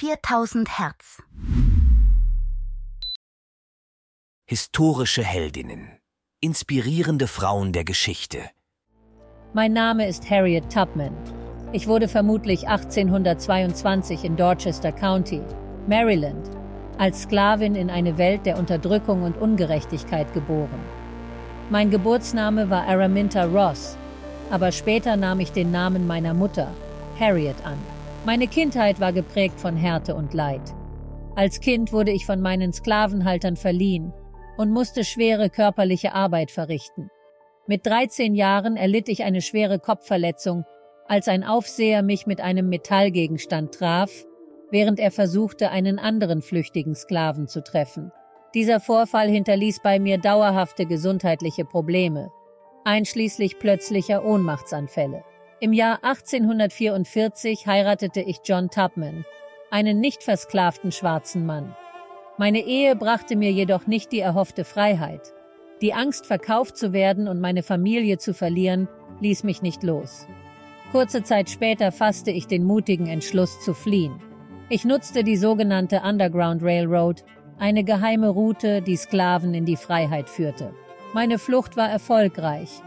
4000 Hertz. Historische Heldinnen. Inspirierende Frauen der Geschichte. Mein Name ist Harriet Tubman. Ich wurde vermutlich 1822 in Dorchester County, Maryland, als Sklavin in eine Welt der Unterdrückung und Ungerechtigkeit geboren. Mein Geburtsname war Araminta Ross, aber später nahm ich den Namen meiner Mutter, Harriet, an. Meine Kindheit war geprägt von Härte und Leid. Als Kind wurde ich von meinen Sklavenhaltern verliehen und musste schwere körperliche Arbeit verrichten. Mit 13 Jahren erlitt ich eine schwere Kopfverletzung, als ein Aufseher mich mit einem Metallgegenstand traf, während er versuchte, einen anderen flüchtigen Sklaven zu treffen. Dieser Vorfall hinterließ bei mir dauerhafte gesundheitliche Probleme, einschließlich plötzlicher Ohnmachtsanfälle. Im Jahr 1844 heiratete ich John Tubman, einen nicht versklavten schwarzen Mann. Meine Ehe brachte mir jedoch nicht die erhoffte Freiheit. Die Angst, verkauft zu werden und meine Familie zu verlieren, ließ mich nicht los. Kurze Zeit später fasste ich den mutigen Entschluss zu fliehen. Ich nutzte die sogenannte Underground Railroad, eine geheime Route, die Sklaven in die Freiheit führte. Meine Flucht war erfolgreich,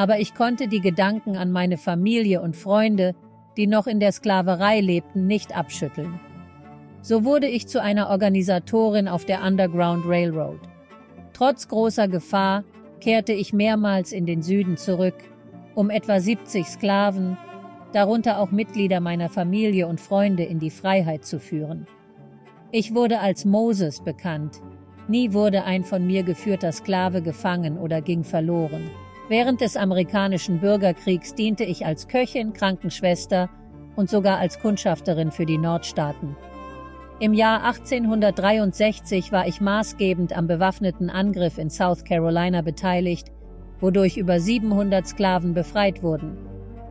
aber ich konnte die Gedanken an meine Familie und Freunde, die noch in der Sklaverei lebten, nicht abschütteln. So wurde ich zu einer Organisatorin auf der Underground Railroad. Trotz großer Gefahr kehrte ich mehrmals in den Süden zurück, um etwa 70 Sklaven, darunter auch Mitglieder meiner Familie und Freunde, in die Freiheit zu führen. Ich wurde als Moses bekannt. Nie wurde ein von mir geführter Sklave gefangen oder ging verloren. Während des amerikanischen Bürgerkriegs diente ich als Köchin, Krankenschwester und sogar als Kundschafterin für die Nordstaaten. Im Jahr 1863 war ich maßgebend am bewaffneten Angriff in South Carolina beteiligt, wodurch über 700 Sklaven befreit wurden.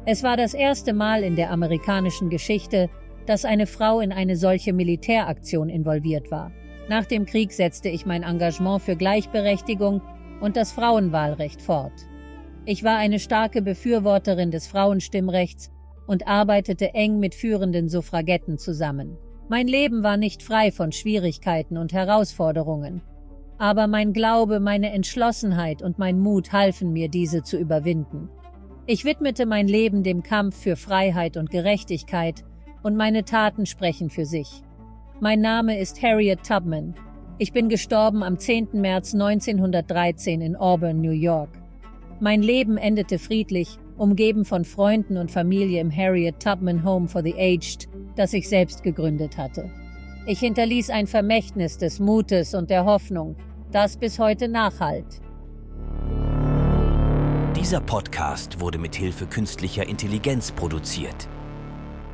Es war das erste Mal in der amerikanischen Geschichte, dass eine Frau in eine solche Militäraktion involviert war. Nach dem Krieg setzte ich mein Engagement für Gleichberechtigung und das Frauenwahlrecht fort. Ich war eine starke Befürworterin des Frauenstimmrechts und arbeitete eng mit führenden Suffragetten zusammen. Mein Leben war nicht frei von Schwierigkeiten und Herausforderungen, aber mein Glaube, meine Entschlossenheit und mein Mut halfen mir, diese zu überwinden. Ich widmete mein Leben dem Kampf für Freiheit und Gerechtigkeit, und meine Taten sprechen für sich. Mein Name ist Harriet Tubman. Ich bin gestorben am 10. März 1913 in Auburn, New York. Mein Leben endete friedlich, umgeben von Freunden und Familie im Harriet Tubman Home for the Aged, das ich selbst gegründet hatte. Ich hinterließ ein Vermächtnis des Mutes und der Hoffnung, das bis heute nachhalt. Dieser Podcast wurde mit Hilfe künstlicher Intelligenz produziert.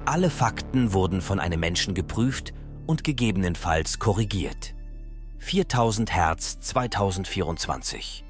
Alle Fakten wurden von einem Menschen geprüft und gegebenenfalls korrigiert. 4000 Hertz 2024